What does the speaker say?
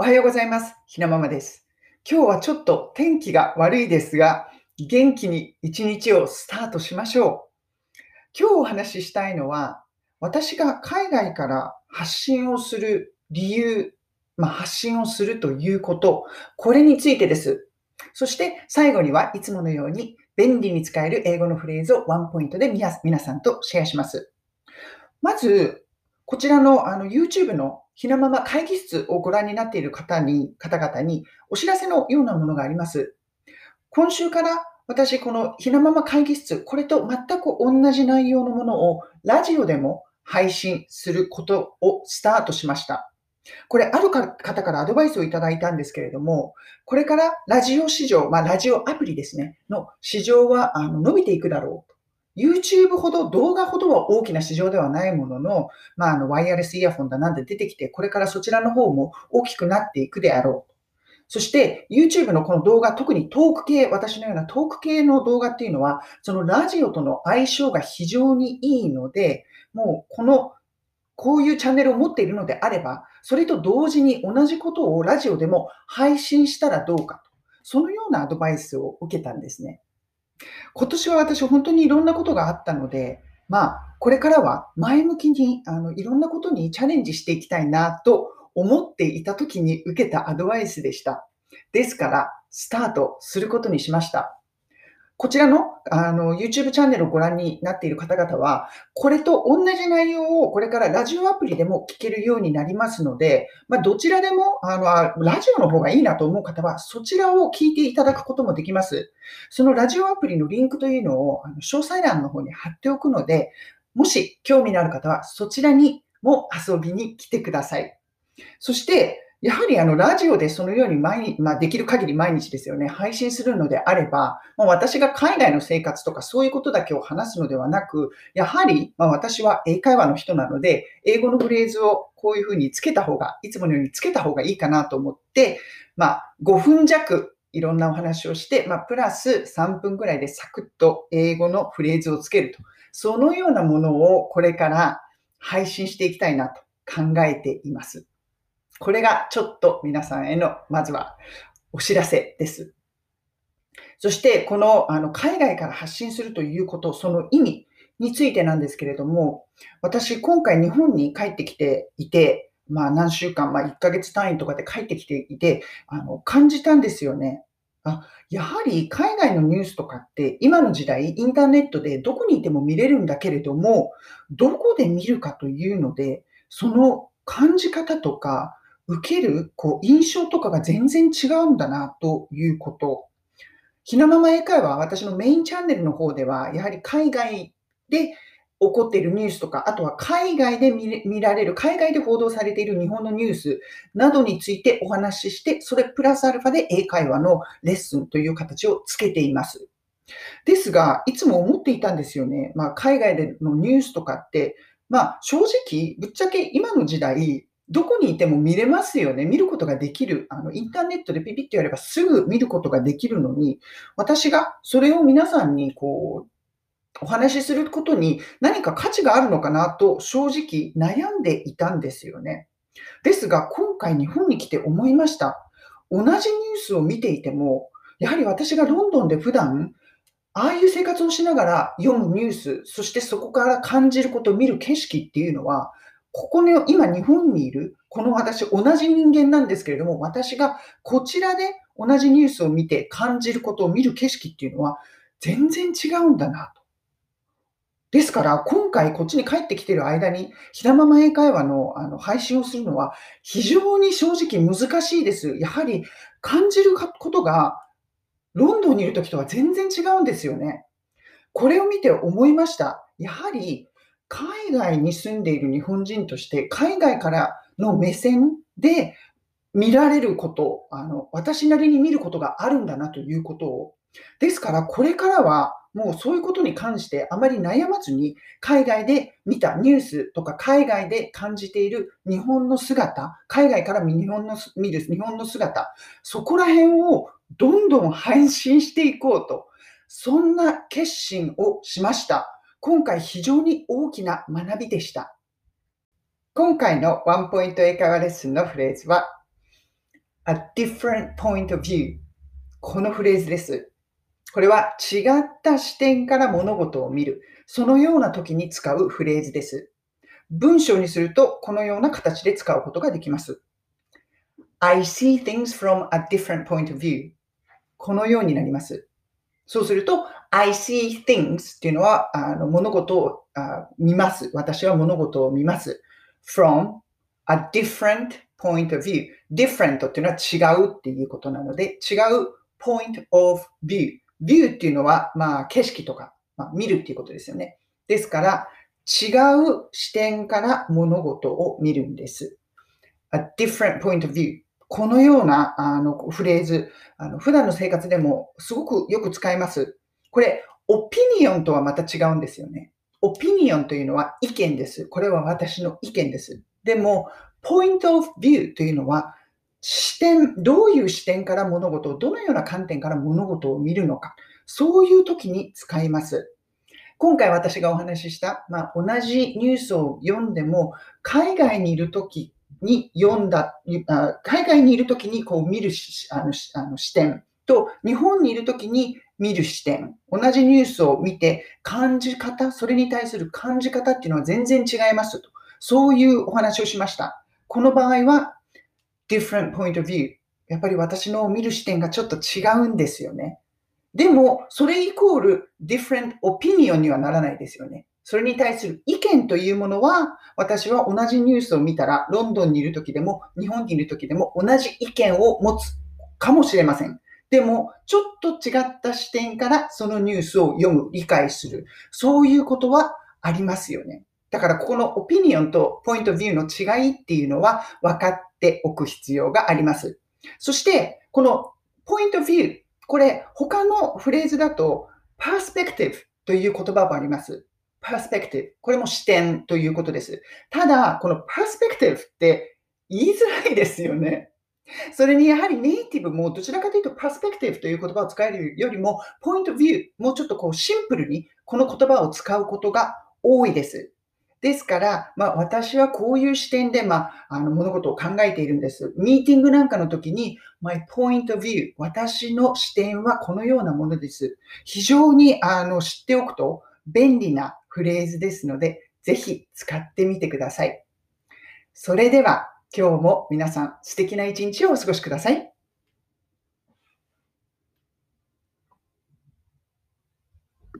おはようございます。ひなままです。今日はちょっと天気が悪いですが、元気に一日をスタートしましょう。今日お話ししたいのは、私が海外から発信をする理由、まあ、発信をするということ、これについてです。そして最後にはいつものように便利に使える英語のフレーズをワンポイントで皆さんとシェアします。まず、こちらのあの YouTube のひなまま会議室をご覧になっている方に、方々にお知らせのようなものがあります。今週から私、このひなまま会議室、これと全く同じ内容のものをラジオでも配信することをスタートしました。これ、ある方からアドバイスをいただいたんですけれども、これからラジオ市場、まあ、ラジオアプリですね、の市場はあの伸びていくだろう。YouTube ほど、動画ほどは大きな市場ではないものの、まあ、あの、ワイヤレスイヤホンだなんて出てきて、これからそちらの方も大きくなっていくであろう。そして、YouTube のこの動画、特にトーク系、私のようなトーク系の動画っていうのは、そのラジオとの相性が非常にいいので、もうこの、こういうチャンネルを持っているのであれば、それと同時に同じことをラジオでも配信したらどうかと。そのようなアドバイスを受けたんですね。今年は私本当にいろんなことがあったので、まあ、これからは前向きにあのいろんなことにチャレンジしていきたいなと思っていた時に受けたアドバイスでした。ですから、スタートすることにしました。こちらのあの YouTube チャンネルをご覧になっている方々は、これと同じ内容をこれからラジオアプリでも聞けるようになりますので、まあ、どちらでもあのラジオの方がいいなと思う方は、そちらを聞いていただくこともできます。そのラジオアプリのリンクというのをあの詳細欄の方に貼っておくので、もし興味のある方はそちらにも遊びに来てください。そして、やはりあのラジオでそのように毎日、まあ、できる限り毎日ですよね、配信するのであれば、もう私が海外の生活とかそういうことだけを話すのではなく、やはり、ま、私は英会話の人なので、英語のフレーズをこういうふうにつけた方が、いつものようにつけた方がいいかなと思って、まあ、5分弱いろんなお話をして、まあ、プラス3分ぐらいでサクッと英語のフレーズをつけると。そのようなものをこれから配信していきたいなと考えています。これがちょっと皆さんへの、まずはお知らせです。そして、このあの海外から発信するということ、その意味についてなんですけれども、私、今回日本に帰ってきていて、まあ何週間、まあ1ヶ月単位とかで帰ってきていて、あの感じたんですよね。あ、やはり海外のニュースとかって今の時代インターネットでどこにいても見れるんだけれども、どこで見るかというので、その感じ方とか受けるこう印象とかが全然違うんだなということ。ひなまま英会話は私のメインチャンネルの方では、やはり海外で起こっているニュースとか、あとは海外で見られる、海外で報道されている日本のニュースなどについてお話しして、それプラスアルファで英会話のレッスンという形をつけています。ですが、いつも思っていたんですよね。まあ、海外でのニュースとかって、まあ、正直、ぶっちゃけ今の時代、どこにいても見れますよね。見ることができる。あの、インターネットでピピッとやればすぐ見ることができるのに、私がそれを皆さんにこう、お話しすることに何か価値があるのかなと正直悩んでいたんですよね。ですが、今回日本に来て思いました。同じニュースを見ていても、やはり私がロンドンで普段、ああいう生活をしながら読むニュース、そしてそこから感じること、見る景色っていうのは、ここの今日本にいる、この私、同じ人間なんですけれども、私がこちらで同じニュースを見て感じることを見る景色っていうのは全然違うんだなと。ですから、今回こっちに帰ってきてる間に、ひなまま英会話のあの配信をするのは非常に正直難しいです。やはり感じることがロンドンにいる時とは全然違うんですよね。これを見て思いました。やはり海外に住んでいる日本人として、海外からの目線で見られること、あの私なりに見ることがあるんだなということを。ですから、これからはもうそういうことに関してあまり悩まずに、海外で見たニュースとか、海外で感じている日本の姿、海外から見日本の見る日本の姿、そこら辺をどんどん配信していこうと、そんな決心をしました。今回非常に大きな学びでした。今回のワンポイント英会話レッスンのフレーズは、a different point of view このフレーズです。これは違った視点から物事を見る。そのような時に使うフレーズです。文章にするとこのような形で使うことができます。I see things from a different point of view このようになります。そうすると、I see things っていうのはあの物事をあ見ます。私は物事を見ます。from a different point of view. different っていうのは違うっていうことなので、違う point of view。view っていうのは、まあ、景色とか、まあ、見るっていうことですよね。ですから、違う視点から物事を見るんです。a different point of view。このようなあのフレーズあの、普段の生活でもすごくよく使います。これ、オピニオンとはまた違うんですよね。オピニオンというのは意見です。これは私の意見です。でも、ポイントオブビューというのは、視点、どういう視点から物事を、どのような観点から物事を見るのか、そういう時に使います。今回私がお話しした、まあ、同じニュースを読んでも、海外にいる時に読んだ、海外にいる時にこう見るあのあの視点と、日本にいる時に見る視点、同じニュースを見て感じ方、それに対する感じ方っていうのは全然違いますと。そういうお話をしました。この場合は、different point of view。やっぱり私の見る視点がちょっと違うんですよね。でも、それイコール different opinion にはならないですよね。それに対する意見というものは、私は同じニュースを見たら、ロンドンにいる時でも、日本にいる時でも同じ意見を持つかもしれません。でも、ちょっと違った視点からそのニュースを読む、理解する。そういうことはありますよね。だからここのオピニオンとポイントビューの違いっていうのは分かっておく必要があります。そして、このポイントビュー、これ他のフレーズだとパースペクティブという言葉もあります。パースペクティブ。これも視点ということです。ただ、このパースペクティブって言いづらいですよね。それにやはりネイティブもどちらかというとパスペクティブという言葉を使えるよりも、ポイントビュー、もうちょっとこうシンプルにこの言葉を使うことが多いです。ですから、まあ、私はこういう視点で、まあ、あの物事を考えているんです。ミーティングなんかの時に、my point of view、私の視点はこのようなものです。非常にあの知っておくと便利なフレーズですので、ぜひ使ってみてください。それでは、今日も皆さん素敵な一日をお過ごしください。